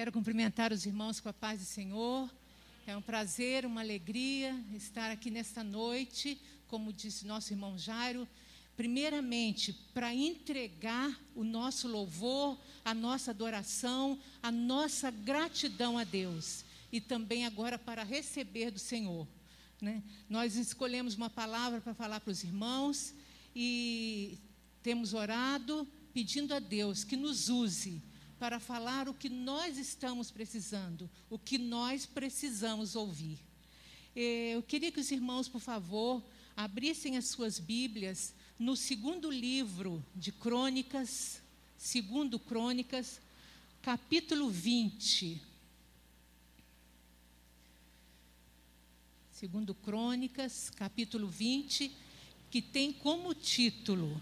Quero cumprimentar os irmãos com a paz do Senhor. É um prazer, uma alegria estar aqui nesta noite, como disse nosso irmão Jairo, primeiramente para entregar o nosso louvor, a nossa adoração, a nossa gratidão a Deus e também agora para receber do Senhor. Né? Nós escolhemos uma palavra para falar para os irmãos e temos orado pedindo a Deus que nos use para falar o que nós estamos precisando, o que nós precisamos ouvir. Eh, eu queria que os irmãos, por favor, abrissem as suas Bíblias no segundo livro de Crônicas, segundo Crônicas, capítulo 20. Segundo Crônicas, capítulo 20, que tem como título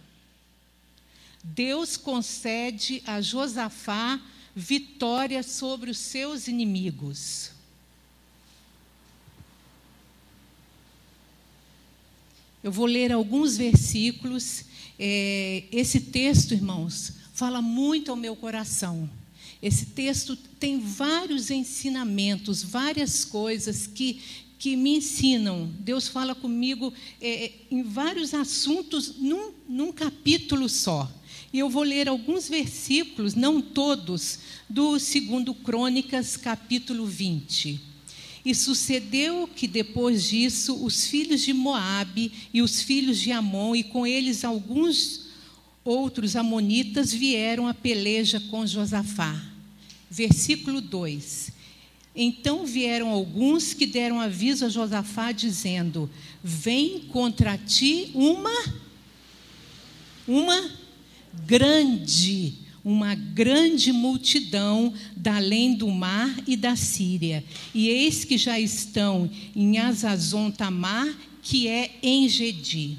Deus concede a Josafá vitória sobre os seus inimigos. Eu vou ler alguns versículos. É, esse texto, irmãos, fala muito ao meu coração. Esse texto tem vários ensinamentos, várias coisas que, que me ensinam. Deus fala comigo é, em vários assuntos num, num capítulo só. E eu vou ler alguns versículos, não todos, do 2 Crônicas, capítulo 20. E sucedeu que depois disso os filhos de Moabe e os filhos de Amon e com eles alguns outros amonitas vieram à peleja com Josafá. Versículo 2. Então vieram alguns que deram aviso a Josafá dizendo: Vem contra ti uma uma grande, uma grande multidão da além do mar e da Síria. E eis que já estão em Azazon Tamar, que é em Gedi.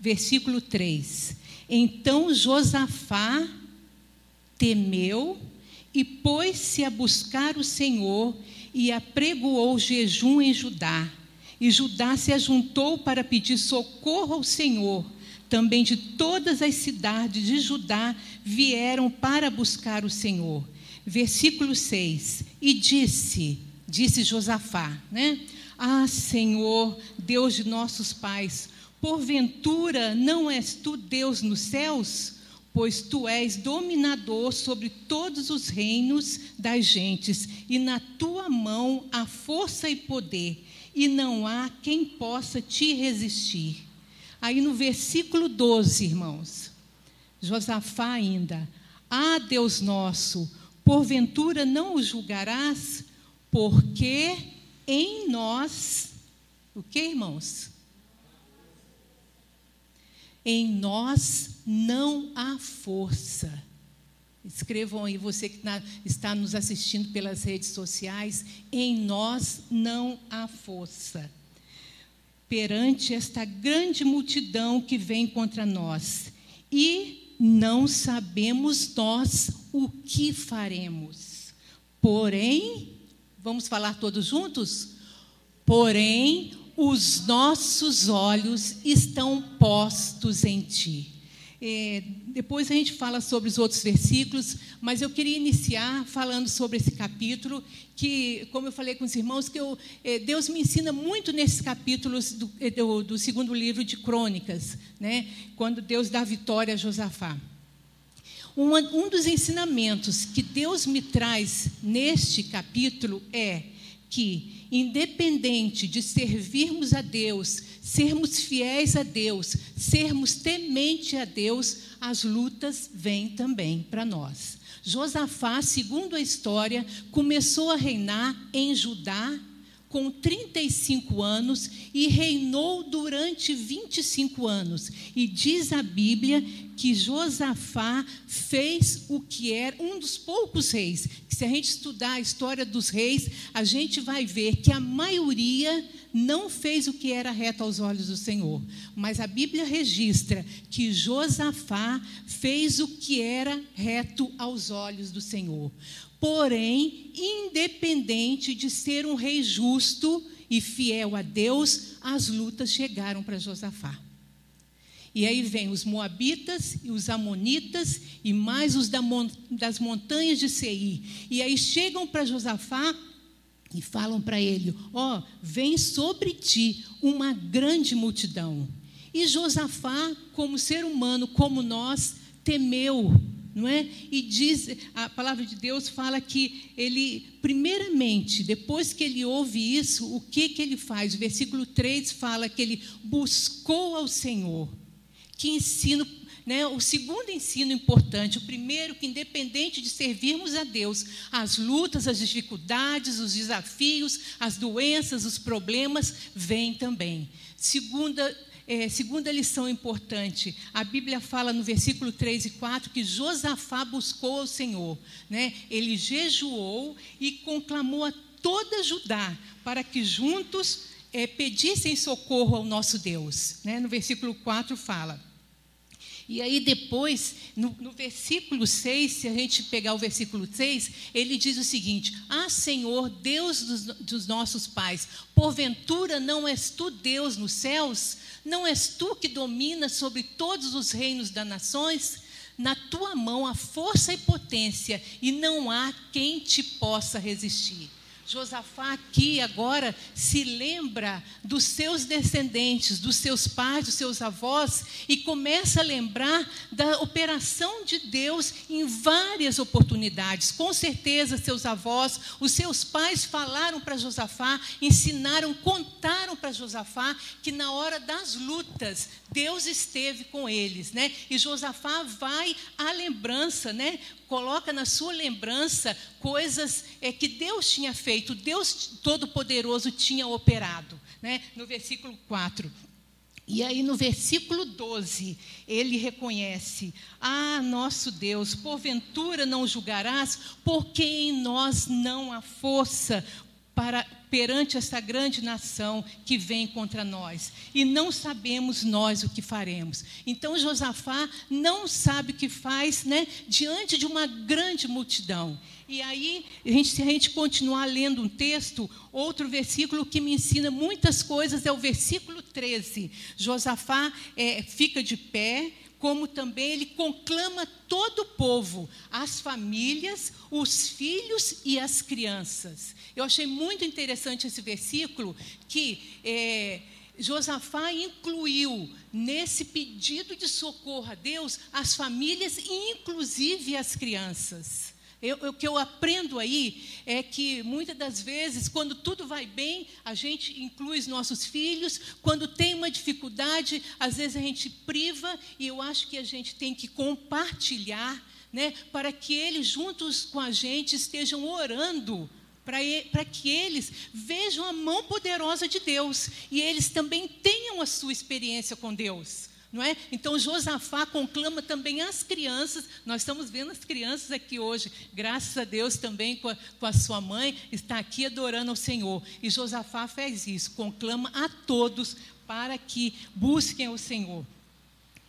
Versículo 3. Então Josafá temeu e pôs-se a buscar o Senhor e apregoou jejum em Judá. E Judá se ajuntou para pedir socorro ao Senhor também de todas as cidades de Judá vieram para buscar o Senhor. Versículo 6. E disse, disse Josafá, né? Ah, Senhor, Deus de nossos pais, porventura não és tu Deus nos céus? Pois tu és dominador sobre todos os reinos das gentes, e na tua mão há força e poder, e não há quem possa te resistir. Aí no versículo 12, irmãos, Josafá ainda, ah Deus nosso, porventura não o julgarás, porque em nós, o que irmãos? Em nós não há força. Escrevam aí, você que está nos assistindo pelas redes sociais, em nós não há força perante esta grande multidão que vem contra nós. E não sabemos nós o que faremos. Porém, vamos falar todos juntos? Porém, os nossos olhos estão postos em ti. É, depois a gente fala sobre os outros versículos, mas eu queria iniciar falando sobre esse capítulo, que, como eu falei com os irmãos, que eu, é, Deus me ensina muito nesses capítulos do, é, do, do, segundo livro de Crônicas, né, quando Deus dá vitória a Josafá. Um, um dos ensinamentos que Deus me traz neste capítulo é que, independente de servirmos a Deus, sermos fiéis a Deus, sermos temente a Deus, as lutas vêm também para nós. Josafá, segundo a história, começou a reinar em Judá com 35 anos e reinou durante 25 anos. E diz a Bíblia que Josafá fez o que era um dos poucos reis. Se a gente estudar a história dos reis, a gente vai ver que a maioria não fez o que era reto aos olhos do Senhor. Mas a Bíblia registra que Josafá fez o que era reto aos olhos do Senhor. Porém, independente de ser um rei justo e fiel a Deus, as lutas chegaram para Josafá. E aí vem os moabitas e os amonitas e mais os das montanhas de Seir. E aí chegam para Josafá e falam para ele: Ó, oh, vem sobre ti uma grande multidão. E Josafá, como ser humano, como nós, temeu, não é? E diz, a palavra de Deus fala que ele, primeiramente, depois que ele ouve isso, o que que ele faz? O versículo 3 fala que ele buscou ao Senhor. Que ensino né, o segundo ensino importante, o primeiro, que independente de servirmos a Deus, as lutas, as dificuldades, os desafios, as doenças, os problemas, vêm também. Segunda, é, segunda lição importante, a Bíblia fala no versículo 3 e 4 que Josafá buscou ao Senhor. Né? Ele jejuou e conclamou a toda Judá para que juntos é, pedissem socorro ao nosso Deus. Né? No versículo 4 fala. E aí depois, no, no, versículo 6, se a gente pegar o versículo 6, ele diz o seguinte: Ah, Senhor, Deus dos, dos nossos pais, porventura não és tu Deus nos céus? Não és tu que dominas sobre todos os reinos das nações? Na tua mão há força e potência, e não há quem te possa resistir. Josafá aqui agora se lembra dos seus descendentes, dos seus pais, dos seus avós, e começa a lembrar da operação de Deus em várias oportunidades. Com certeza, seus avós, os seus pais falaram para Josafá, ensinaram, contaram para Josafá que na hora das lutas, Deus esteve com eles, né? E Josafá vai à lembrança, né? Coloca na sua lembrança coisas é, que Deus tinha feito, Deus Todo-Poderoso tinha operado. Né? No versículo 4. E aí no versículo 12, ele reconhece: Ah, nosso Deus, porventura não julgarás, porque em nós não há força para perante esta grande nação que vem contra nós. E não sabemos nós o que faremos. Então Josafá não sabe o que faz, né, diante de uma grande multidão. E aí, a gente, se a gente continuar lendo um texto, outro versículo que me ensina muitas coisas é o versículo 13. Josafá é, fica de pé, como também ele conclama todo o povo, as famílias, os filhos e as crianças. Eu achei muito interessante esse versículo que é, Josafá incluiu nesse pedido de socorro a Deus as famílias e inclusive as crianças. Eu, o que eu aprendo aí é que muitas das vezes, quando tudo vai bem, a gente inclui os nossos filhos, quando tem uma dificuldade, às vezes a gente priva, e eu acho que a gente tem que compartilhar, né, para que eles, juntos com a gente, estejam orando para que eles vejam a mão poderosa de Deus e eles também tenham a sua experiência com Deus. Não é? Então Josafá conclama também as crianças. Nós estamos vendo as crianças aqui hoje, graças a Deus também com a, com a sua mãe, está aqui adorando ao Senhor. E Josafá fez isso, conclama a todos para que busquem o Senhor.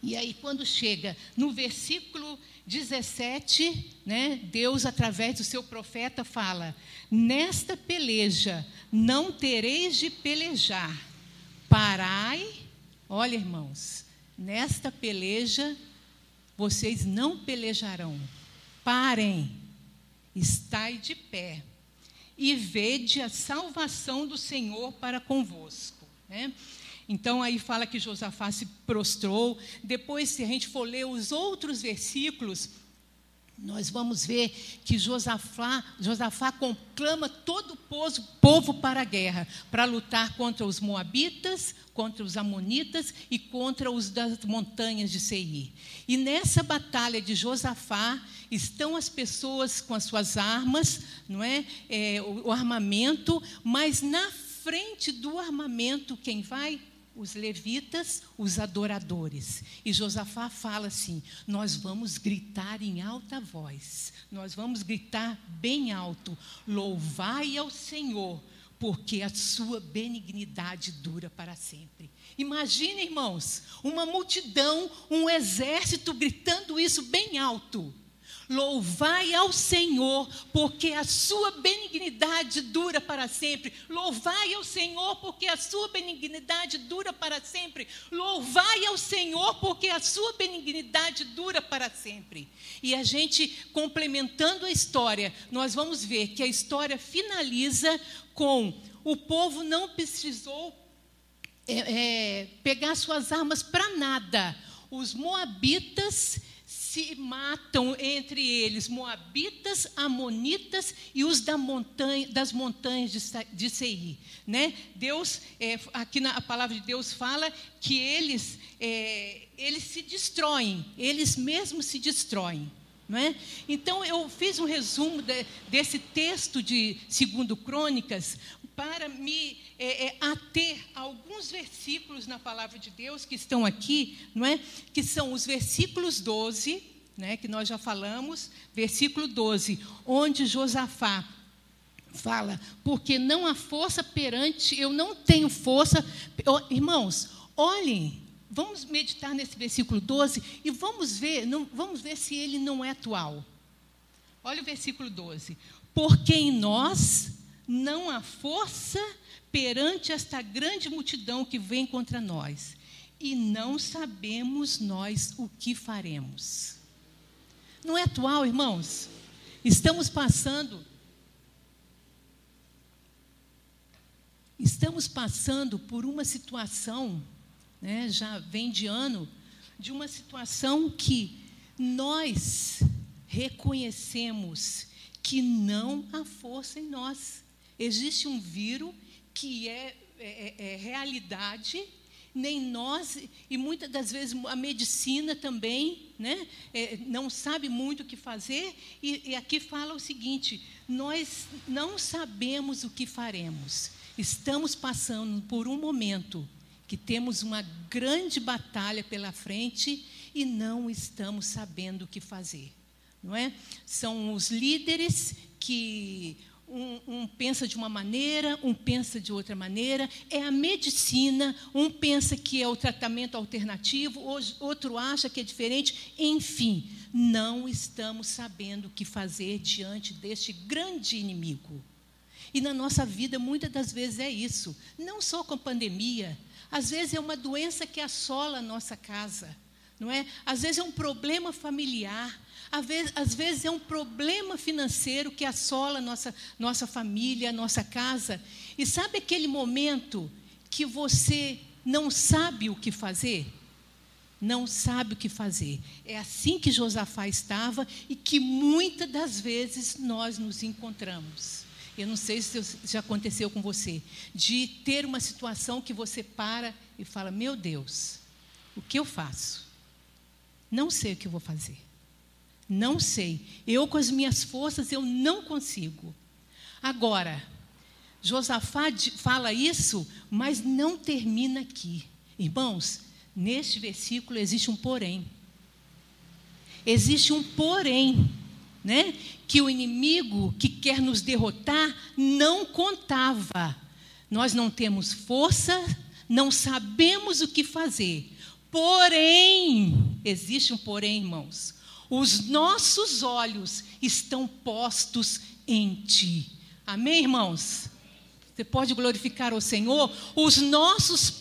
E aí, quando chega no versículo 17, né, Deus, através do seu profeta, fala: Nesta peleja não tereis de pelejar, parai. Olha, irmãos, nesta peleja vocês não pelejarão, parem, estai de pé e vede a salvação do Senhor para convosco. Né? Então aí fala que Josafá se prostrou. Depois, se a gente for ler os outros versículos, nós vamos ver que Josafá, Josafá conclama todo o povo para a guerra, para lutar contra os moabitas, contra os amonitas e contra os das montanhas de Seir. E nessa batalha de Josafá estão as pessoas com as suas armas, não é, é o, o armamento, mas na frente do armamento quem vai? Os levitas, os adoradores. E Josafá fala assim: nós vamos gritar em alta voz, nós vamos gritar bem alto: louvai ao Senhor, porque a sua benignidade dura para sempre. Imagine, irmãos, uma multidão, um exército gritando isso bem alto. Louvai ao Senhor, porque a sua benignidade dura para sempre. Louvai ao Senhor, porque a sua benignidade dura para sempre. Louvai ao Senhor, porque a sua benignidade dura para sempre. E a gente, complementando a história, nós vamos ver que a história finaliza com o povo não precisou é, é, pegar suas armas para nada. Os moabitas se matam entre eles moabitas, amonitas e os da montanha, das montanhas de Seir. Né? Deus, é, aqui na a palavra de Deus fala que eles, é, eles se destroem, eles mesmos se destroem. É? Então eu fiz um resumo de, desse texto de segundo Crônicas para me é, é, ater a alguns versículos na palavra de Deus que estão aqui, não é? Que são os versículos 12, né, que nós já falamos, versículo 12, onde Josafá fala, porque não há força perante, eu não tenho força. Irmãos, olhem, vamos meditar nesse versículo 12 e vamos ver, não, vamos ver se ele não é atual. Olha o versículo 12. Porque em nós não há força perante esta grande multidão que vem contra nós, e não sabemos nós o que faremos. Não é atual, irmãos? Estamos passando Estamos passando por uma situação, né, já vem de ano, de uma situação que nós reconhecemos que não há força em nós. Existe um vírus que é, é, é, é realidade, nem nós, e muitas das vezes a medicina também né, é, não sabe muito o que fazer, e, e aqui fala o seguinte: nós não sabemos o que faremos. Estamos passando por um momento que temos uma grande batalha pela frente e não estamos sabendo o que fazer. Não é? São os líderes que um, um, pensa de uma maneira, um pensa de outra maneira. É a medicina, um pensa que é o tratamento alternativo, outro acha que é diferente. Enfim, não estamos sabendo o que fazer diante deste grande inimigo. E na nossa vida, muitas das vezes é isso. Não só com a pandemia. Às vezes é uma doença que assola a nossa casa. Não é? Às vezes é um problema familiar. Às vezes, é um problema financeiro que assola nossa, nossa família, nossa casa. E sabe aquele momento que você não sabe o que fazer? Não sabe o que fazer. É assim que Josafá estava e que muitas das vezes nós nos encontramos. Eu não sei se já aconteceu com você, de ter uma situação que você para e fala: Meu Deus, o que eu faço? Não sei o que vou fazer. Não sei. Eu, com as minhas forças, eu não consigo. Agora, Josafá fala isso, mas não termina aqui. Irmãos, neste versículo existe um porém. Existe um porém, né? Que o inimigo que quer nos derrotar não contava. Nós não temos força, não sabemos o que fazer. Porém, existe um porém, irmãos. Os nossos olhos estão postos em Ti. Amém, irmãos? Você pode glorificar o Senhor? Os nossos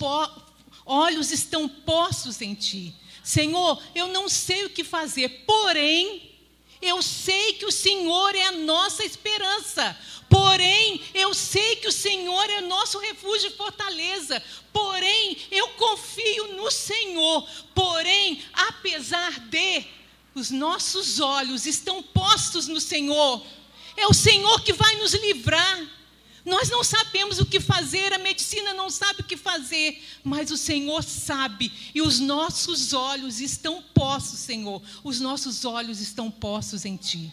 olhos estão postos em Ti. Senhor, eu não sei o que fazer, porém, eu sei que o Senhor é a nossa esperança. Porém, eu sei que o Senhor é nosso refúgio e fortaleza. Porém, eu confio no Senhor. Porém, apesar de os nossos olhos estão postos no Senhor. É o Senhor que vai nos livrar. Nós não sabemos o que fazer, a medicina não sabe o que fazer, mas o Senhor sabe, e os nossos olhos estão postos, Senhor, os nossos olhos estão postos em Ti.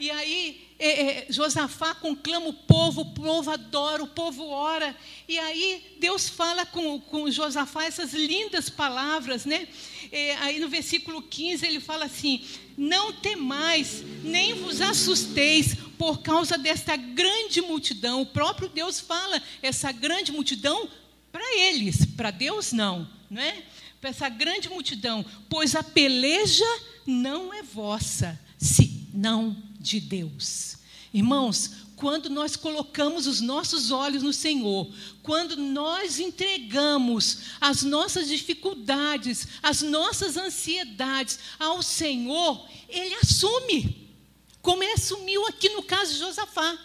E aí, é, é, Josafá conclama o povo, o povo adora, o povo ora. E aí, Deus fala com, com Josafá essas lindas palavras, né? É, aí no versículo 15 ele fala assim: Não temais, nem vos assusteis por causa desta grande multidão. O próprio Deus fala essa grande multidão para eles, para Deus não, não é? Para essa grande multidão, pois a peleja não é vossa, senão de Deus. Irmãos, quando nós colocamos os nossos olhos no Senhor, quando nós entregamos as nossas dificuldades, as nossas ansiedades ao Senhor, Ele assume, como Ele assumiu aqui no caso de Josafá.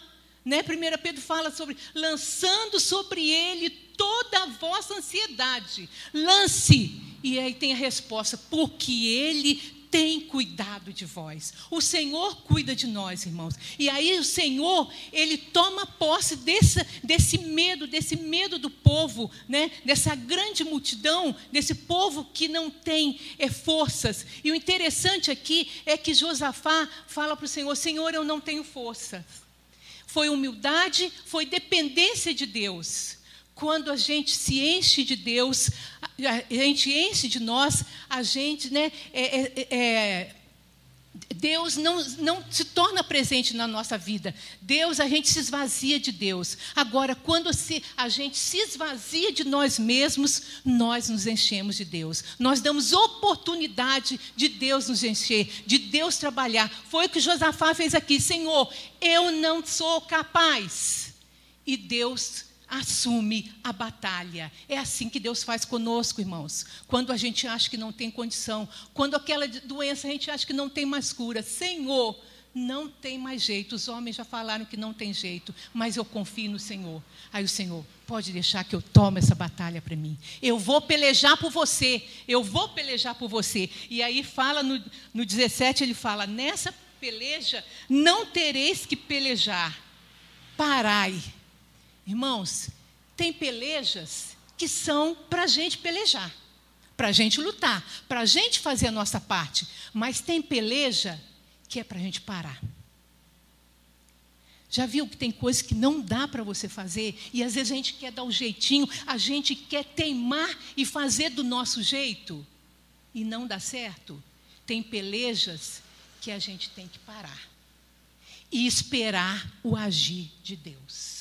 Né? 1 Pedro fala sobre lançando sobre ele toda a vossa ansiedade. Lance. E aí tem a resposta: porque ele tem cuidado de vós. O Senhor cuida de nós, irmãos. E aí o Senhor, ele toma posse desse, desse medo, desse medo do povo, né? dessa grande multidão, desse povo que não tem é, forças. E o interessante aqui é que Josafá fala para o Senhor: Senhor, eu não tenho força. Foi humildade, foi dependência de Deus quando a gente se enche de Deus, a gente enche de nós, a gente, né, é, é, é, Deus não, não se torna presente na nossa vida. Deus, a gente se esvazia de Deus. Agora, quando se, a gente se esvazia de nós mesmos, nós nos enchemos de Deus. Nós damos oportunidade de Deus nos encher, de Deus trabalhar. Foi o que Josafá fez aqui. Senhor, eu não sou capaz. E Deus assume a batalha. É assim que Deus faz conosco, irmãos. Quando a gente acha que não tem condição, quando aquela doença a gente acha que não tem mais cura, Senhor, não tem mais jeito. Os homens já falaram que não tem jeito, mas eu confio no Senhor. Aí o Senhor, pode deixar que eu tome essa batalha para mim. Eu vou pelejar por você. Eu vou pelejar por você. E aí fala no, no 17, ele fala: nessa peleja não tereis que pelejar. Parai Irmãos, tem pelejas que são para a gente pelejar, para a gente lutar, para a gente fazer a nossa parte. Mas tem peleja que é para a gente parar. Já viu que tem coisas que não dá para você fazer e às vezes a gente quer dar um jeitinho, a gente quer teimar e fazer do nosso jeito e não dá certo? Tem pelejas que a gente tem que parar e esperar o agir de Deus.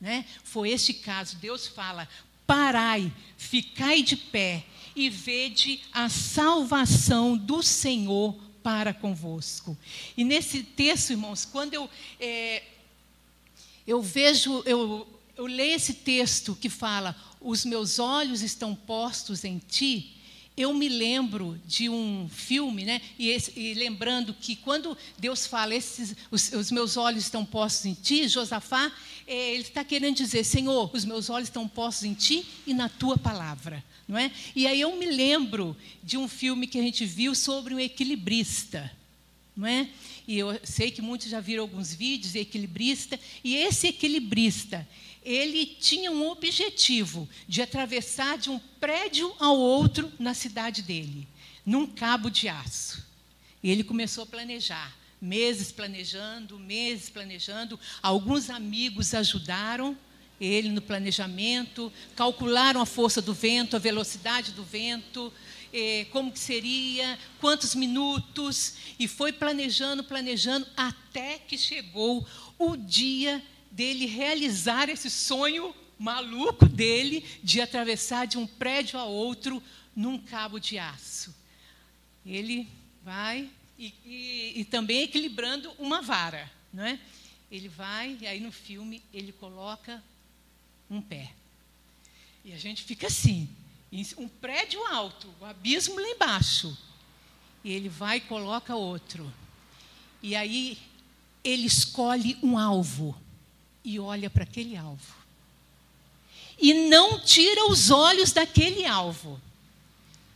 Né? Foi este caso. Deus fala: parai, ficai de pé e vede a salvação do Senhor para convosco. E nesse texto, irmãos, quando eu, é, eu vejo, eu, eu leio esse texto que fala: os meus olhos estão postos em ti eu me lembro de um filme, né? E, esse, e lembrando que quando Deus fala, esses, os, os, meus olhos estão postos em ti, Josafá, é, ele está querendo dizer, Senhor, os meus olhos estão postos em ti e na tua palavra. Não é? E aí eu me lembro de um filme que a gente viu sobre um equilibrista. Não é? E eu sei que muitos já viram alguns vídeos de equilibrista, e esse equilibrista, ele tinha um objetivo de atravessar de um prédio ao outro na cidade dele, num cabo de aço. E ele começou a planejar, meses planejando, meses planejando. Alguns amigos ajudaram ele no planejamento, calcularam a força do vento, a velocidade do vento, eh, como que seria, quantos minutos, e foi planejando, planejando, até que chegou o dia dele realizar esse sonho maluco dele de atravessar de um prédio a outro num cabo de aço. Ele vai e, e, e também equilibrando uma vara, não é? Ele vai e aí no filme ele coloca um pé. E a gente fica assim, um prédio alto, o abismo lá embaixo. E ele vai e coloca outro. E aí ele escolhe um alvo e olha para aquele alvo. E não tira os olhos daquele alvo.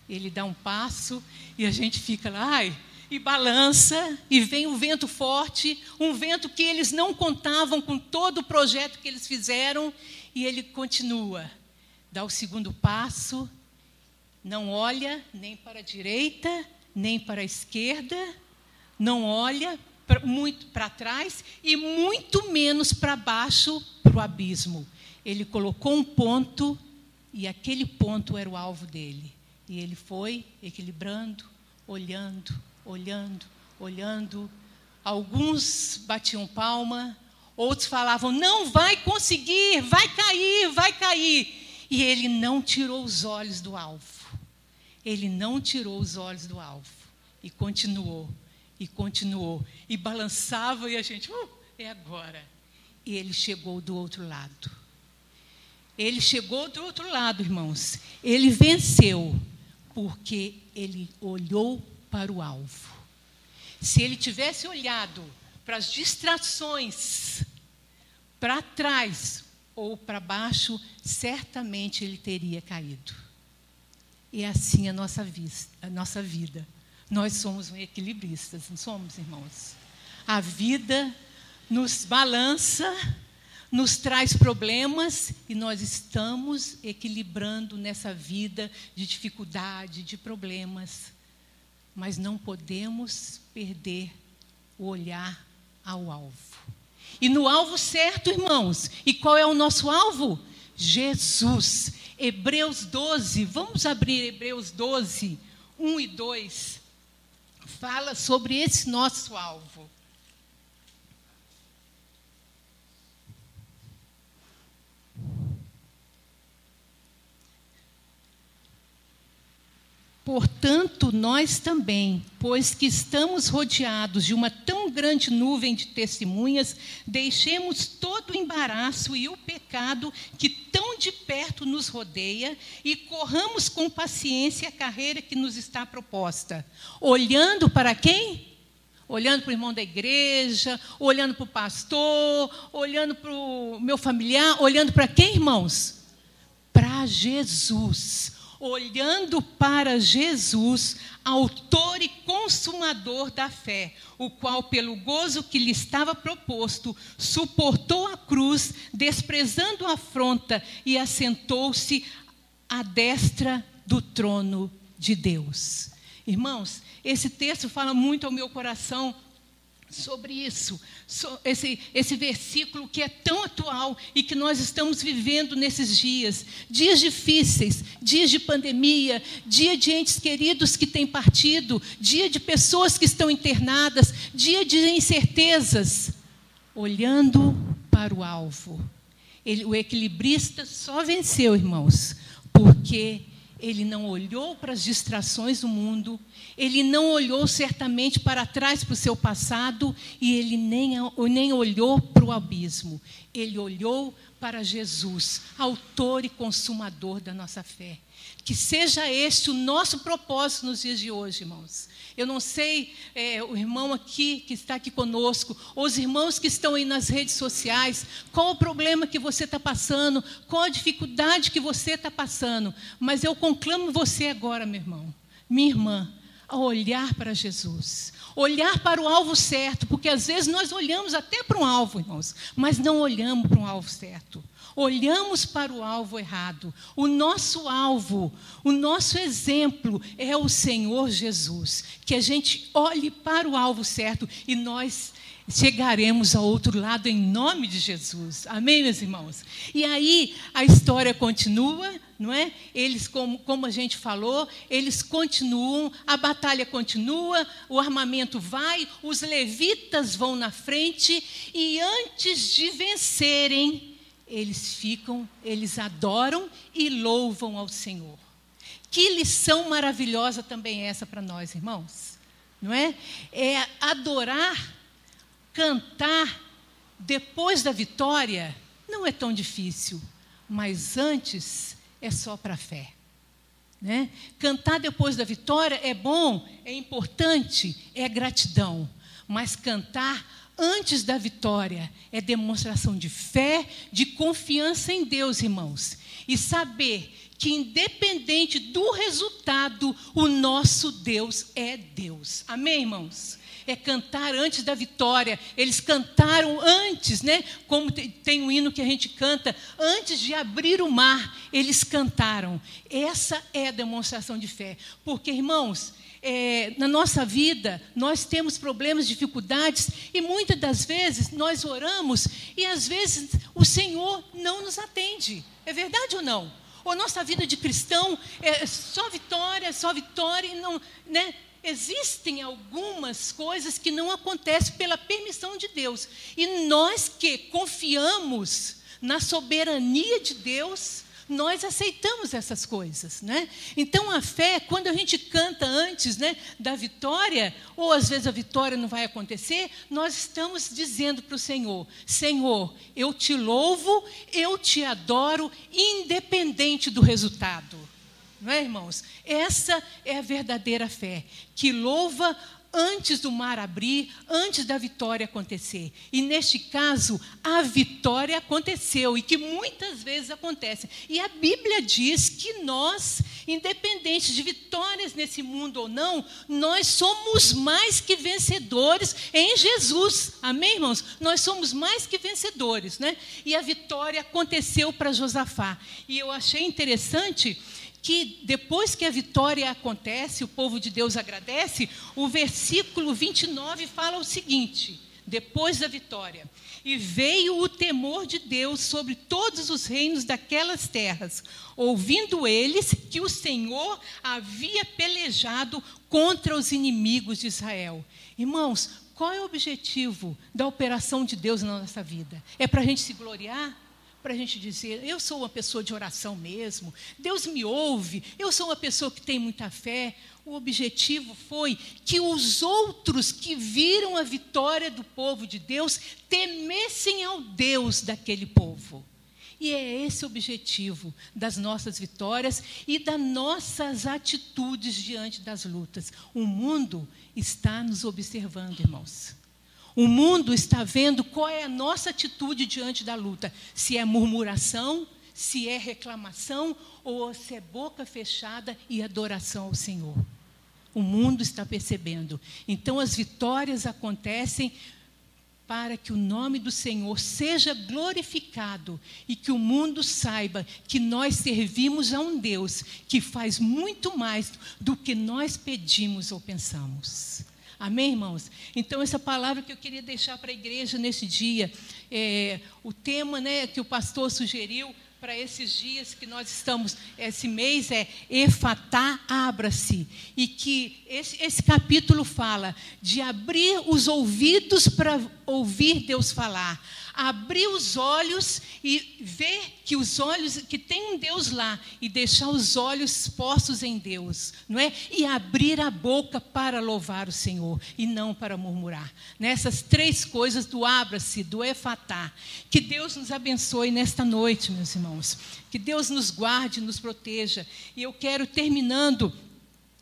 Ele dá um passo e a gente fica lá, ai, e balança, e vem um vento forte, um vento que eles não contavam com todo o projeto que eles fizeram, e ele continua. Dá o segundo passo, não olha nem para a direita, nem para a esquerda, não olha muito para trás e muito menos para baixo, para o abismo. Ele colocou um ponto e aquele ponto era o alvo dele. E ele foi equilibrando, olhando, olhando, olhando. Alguns batiam palma, outros falavam: não vai conseguir, vai cair, vai cair. E ele não tirou os olhos do alvo. Ele não tirou os olhos do alvo e continuou e continuou. E balançava e a gente, uh, é agora. E ele chegou do outro lado. Ele chegou do outro lado, irmãos. Ele venceu, porque ele olhou para o alvo. Se ele tivesse olhado para as distrações, para trás ou para baixo, certamente ele teria caído. E é assim a nossa, a nossa vida. Nós somos equilibristas, não somos, irmãos? A vida nos balança, nos traz problemas e nós estamos equilibrando nessa vida de dificuldade, de problemas. Mas não podemos perder o olhar ao alvo. E no alvo certo, irmãos. E qual é o nosso alvo? Jesus. Hebreus 12. Vamos abrir Hebreus 12, 1 e 2. Fala sobre esse nosso alvo. Portanto, nós também, pois que estamos rodeados de uma tão grande nuvem de testemunhas, deixemos todo o embaraço e o pecado que tão de perto nos rodeia e corramos com paciência a carreira que nos está proposta. Olhando para quem? Olhando para o irmão da igreja, olhando para o pastor, olhando para o meu familiar, olhando para quem, irmãos? Para Jesus olhando para Jesus, autor e consumador da fé, o qual, pelo gozo que lhe estava proposto, suportou a cruz, desprezando a afronta, e assentou-se à destra do trono de Deus. Irmãos, esse texto fala muito ao meu coração sobre isso, esse, esse versículo que é tão atual e que nós estamos vivendo nesses dias. Dias difíceis, dias de pandemia, dia de entes queridos que têm partido, dia de pessoas que estão internadas, dia de incertezas. Olhando para o alvo. Ele, o equilibrista só venceu, irmãos, porque ele não olhou para as distrações do mundo, ele não olhou certamente para trás para o seu passado e ele nem, nem olhou para o abismo. Ele olhou para Jesus, autor e consumador da nossa fé. Que seja este o nosso propósito nos dias de hoje, irmãos. Eu não sei, é, o irmão aqui que está aqui conosco, ou os irmãos que estão aí nas redes sociais, qual o problema que você está passando, qual a dificuldade que você está passando, mas eu conclamo você agora, meu irmão, minha irmã, a olhar para Jesus, olhar para o alvo certo, porque às vezes nós olhamos até para um alvo, irmãos, mas não olhamos para um alvo certo. Olhamos para o alvo errado. O nosso alvo, o nosso exemplo é o Senhor Jesus. Que a gente olhe para o alvo certo e nós chegaremos ao outro lado em nome de Jesus. Amém, meus irmãos? E aí a história continua, não é? Eles, como, como a gente falou, eles continuam, a batalha continua, o armamento vai, os levitas vão na frente e antes de vencerem, eles ficam, eles adoram e louvam ao Senhor. Que lição maravilhosa também é essa para nós, irmãos? Não é? É adorar Cantar depois da vitória não é tão difícil, mas antes é só para a fé. Né? Cantar depois da vitória é bom, é importante, é gratidão, mas cantar antes da vitória é demonstração de fé, de confiança em Deus, irmãos, e saber que, independente do resultado, o nosso Deus é Deus. Amém, irmãos? É cantar antes da vitória. Eles cantaram antes, né? Como tem um hino que a gente canta, antes de abrir o mar, eles cantaram. Essa é a demonstração de fé. Porque, irmãos, é, na nossa vida, nós temos problemas, dificuldades, e muitas das vezes nós oramos e às vezes o Senhor não nos atende. É verdade ou não? Ou nossa vida de cristão é só vitória, só vitória, e não, né? Existem algumas coisas que não acontecem pela permissão de Deus. E nós que confiamos na soberania de Deus, nós aceitamos essas coisas, né? Então a fé, quando a gente canta antes, né, da vitória, ou às vezes a vitória não vai acontecer, nós estamos dizendo para o Senhor: Senhor, eu te louvo, eu te adoro, independente do resultado. Não é, irmãos? Essa é a verdadeira fé, que louva antes do mar abrir, antes da vitória acontecer. E neste caso, a vitória aconteceu e que muitas vezes acontece. E a Bíblia diz que nós, independente de vitórias nesse mundo ou não, nós somos mais que vencedores em Jesus. Amém, irmãos? Nós somos mais que vencedores, né? E a vitória aconteceu para Josafá. E eu achei interessante que depois que a vitória acontece, o povo de Deus agradece, o versículo 29 fala o seguinte: depois da vitória. E veio o temor de Deus sobre todos os reinos daquelas terras, ouvindo eles que o Senhor havia pelejado contra os inimigos de Israel. Irmãos, qual é o objetivo da operação de Deus na nossa vida? É para a gente se gloriar? Para a gente dizer: eu sou uma pessoa de oração mesmo, Deus me ouve, eu sou uma pessoa que tem muita fé. O objetivo foi que os outros que viram a vitória do povo de Deus temessem ao Deus daquele povo. E é esse o objetivo das nossas vitórias e das nossas atitudes diante das lutas. O mundo está nos observando, irmãos. O mundo está vendo qual é a nossa atitude diante da luta: se é murmuração, se é reclamação ou se é boca fechada e adoração ao Senhor. O mundo está percebendo. Então as vitórias acontecem para que o nome do Senhor seja glorificado e que o mundo saiba que nós servimos a um Deus que faz muito mais do que nós pedimos ou pensamos. Amém, irmãos? Então, essa palavra que eu queria deixar para a igreja nesse dia, é, o tema né, que o pastor sugeriu para esses dias que nós estamos, esse mês é Efatá, abra-se. E que esse, esse capítulo fala de abrir os ouvidos para ouvir Deus falar abrir os olhos e ver que os olhos, que tem um Deus lá, e deixar os olhos postos em Deus, não é? E abrir a boca para louvar o Senhor e não para murmurar. Nessas três coisas do abra-se, do efatá. Que Deus nos abençoe nesta noite, meus irmãos. Que Deus nos guarde, nos proteja. E eu quero terminando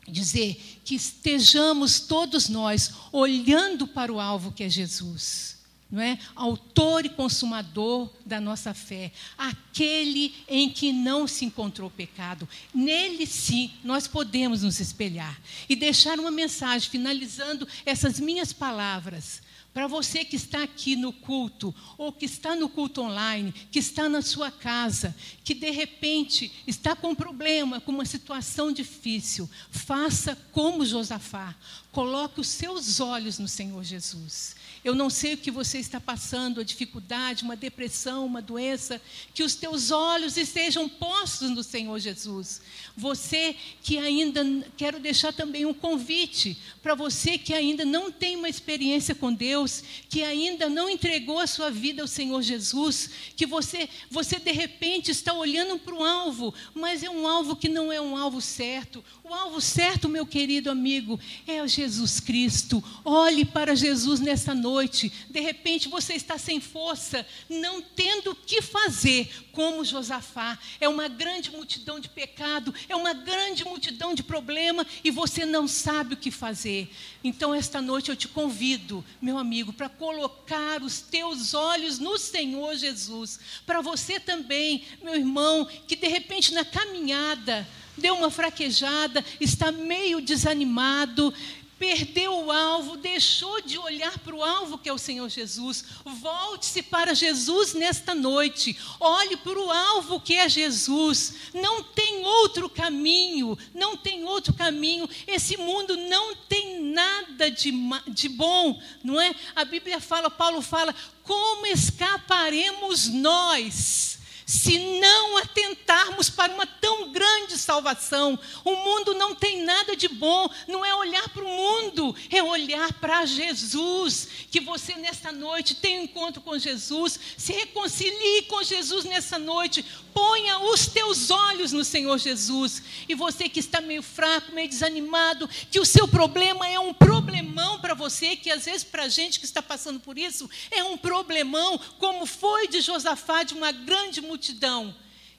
dizer que estejamos todos nós olhando para o alvo que é Jesus não é? Autor e consumador da nossa fé, aquele em que não se encontrou pecado. Nele sim nós podemos nos espelhar e deixar uma mensagem finalizando essas minhas palavras. Para você que está aqui no culto, ou que está no culto online, que está na sua casa, que de repente está com um problema, com uma situação difícil, faça como Josafá. Coloque os seus olhos no Senhor Jesus. Eu não sei o que você está passando, a dificuldade, uma depressão, uma doença, que os teus olhos estejam postos no Senhor Jesus. Você que ainda, quero deixar também um convite para você que ainda não tem uma experiência com Deus, que ainda não entregou a sua vida ao Senhor Jesus, que você, você de repente está olhando para o alvo, mas é um alvo que não é um alvo certo. O alvo certo, meu querido amigo, é Jesus Cristo. Olhe para Jesus nessa noite noite, de repente você está sem força, não tendo o que fazer, como Josafá. É uma grande multidão de pecado, é uma grande multidão de problema e você não sabe o que fazer. Então, esta noite eu te convido, meu amigo, para colocar os teus olhos no Senhor Jesus. Para você também, meu irmão, que de repente na caminhada deu uma fraquejada, está meio desanimado, perdeu o alvo, deixou de olhar para o alvo que é o Senhor Jesus. Volte-se para Jesus nesta noite. Olhe para o alvo que é Jesus. Não tem outro caminho, não tem outro caminho. Esse mundo não tem nada de, de bom, não é? A Bíblia fala, Paulo fala, como escaparemos nós? Se não atentarmos para uma tão grande salvação. O mundo não tem nada de bom, não é olhar para o mundo, é olhar para Jesus. Que você nesta noite tenha um encontro com Jesus, se reconcilie com Jesus nessa noite, ponha os teus olhos no Senhor Jesus. E você que está meio fraco, meio desanimado, que o seu problema é um problemão para você, que às vezes para a gente que está passando por isso é um problemão, como foi de Josafá, de uma grande multidão multidão,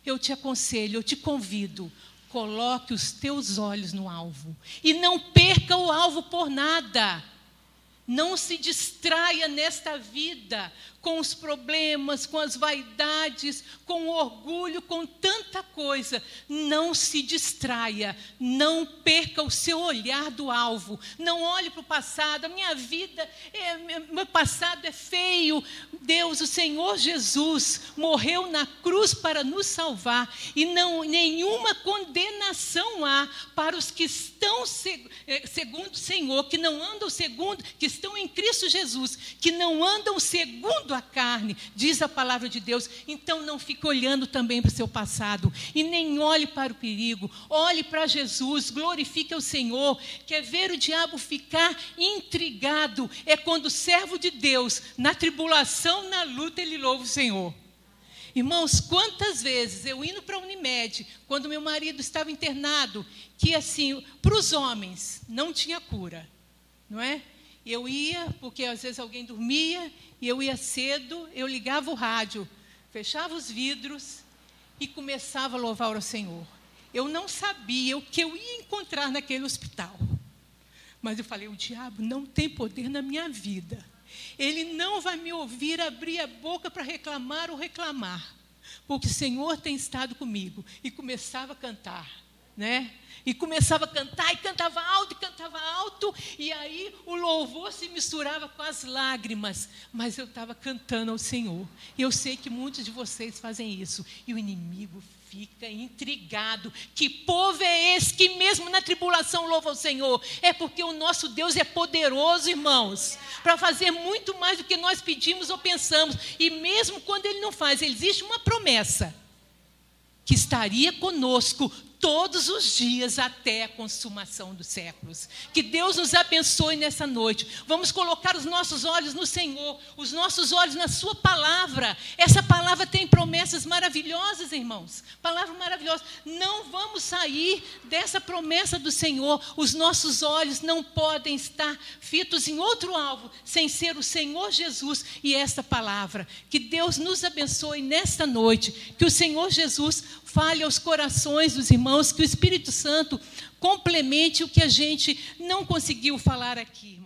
eu te aconselho, eu te convido, coloque os teus olhos no alvo e não perca o alvo por nada. Não se distraia nesta vida com os problemas, com as vaidades, com o orgulho, com tanta coisa. Não se distraia, não perca o seu olhar do alvo. Não olhe para o passado. A minha vida, é, meu passado é feio. Deus, o Senhor Jesus, morreu na cruz para nos salvar e não nenhuma condenação há para os que estão é, segundo o Senhor, que não andam segundo, que estão em Cristo Jesus, que não andam segundo a carne, diz a palavra de Deus. Então não fique olhando também para o seu passado e nem olhe para o perigo. Olhe para Jesus, glorifique o Senhor. Quer ver o diabo ficar intrigado? É quando o servo de Deus, na tribulação, na luta, ele louva o Senhor. Irmãos, quantas vezes eu indo para a Unimed, quando meu marido estava internado, que assim, para os homens não tinha cura, não é? Eu ia, porque às vezes alguém dormia, e eu ia cedo, eu ligava o rádio, fechava os vidros e começava a louvar ao Senhor. Eu não sabia o que eu ia encontrar naquele hospital. Mas eu falei: o diabo não tem poder na minha vida. Ele não vai me ouvir abrir a boca para reclamar ou reclamar, porque o Senhor tem estado comigo. E começava a cantar, né? E começava a cantar, e cantava alto, e cantava alto, e aí o louvor se misturava com as lágrimas, mas eu estava cantando ao Senhor. E eu sei que muitos de vocês fazem isso, e o inimigo fica intrigado. Que povo é esse que, mesmo na tribulação, louva o Senhor? É porque o nosso Deus é poderoso, irmãos, para fazer muito mais do que nós pedimos ou pensamos. E mesmo quando Ele não faz, existe uma promessa que estaria conosco todos os dias até a consumação dos séculos. Que Deus nos abençoe nessa noite. Vamos colocar os nossos olhos no Senhor, os nossos olhos na Sua palavra. Essa palavra tem promessas maravilhosas, irmãos. Palavra maravilhosa. Não vamos sair dessa promessa do Senhor. Os nossos olhos não podem estar fitos em outro alvo sem ser o Senhor Jesus e esta palavra. Que Deus nos abençoe nesta noite. Que o Senhor Jesus fale aos corações dos irmãos, que o Espírito Santo complemente o que a gente não conseguiu falar aqui, irmãos.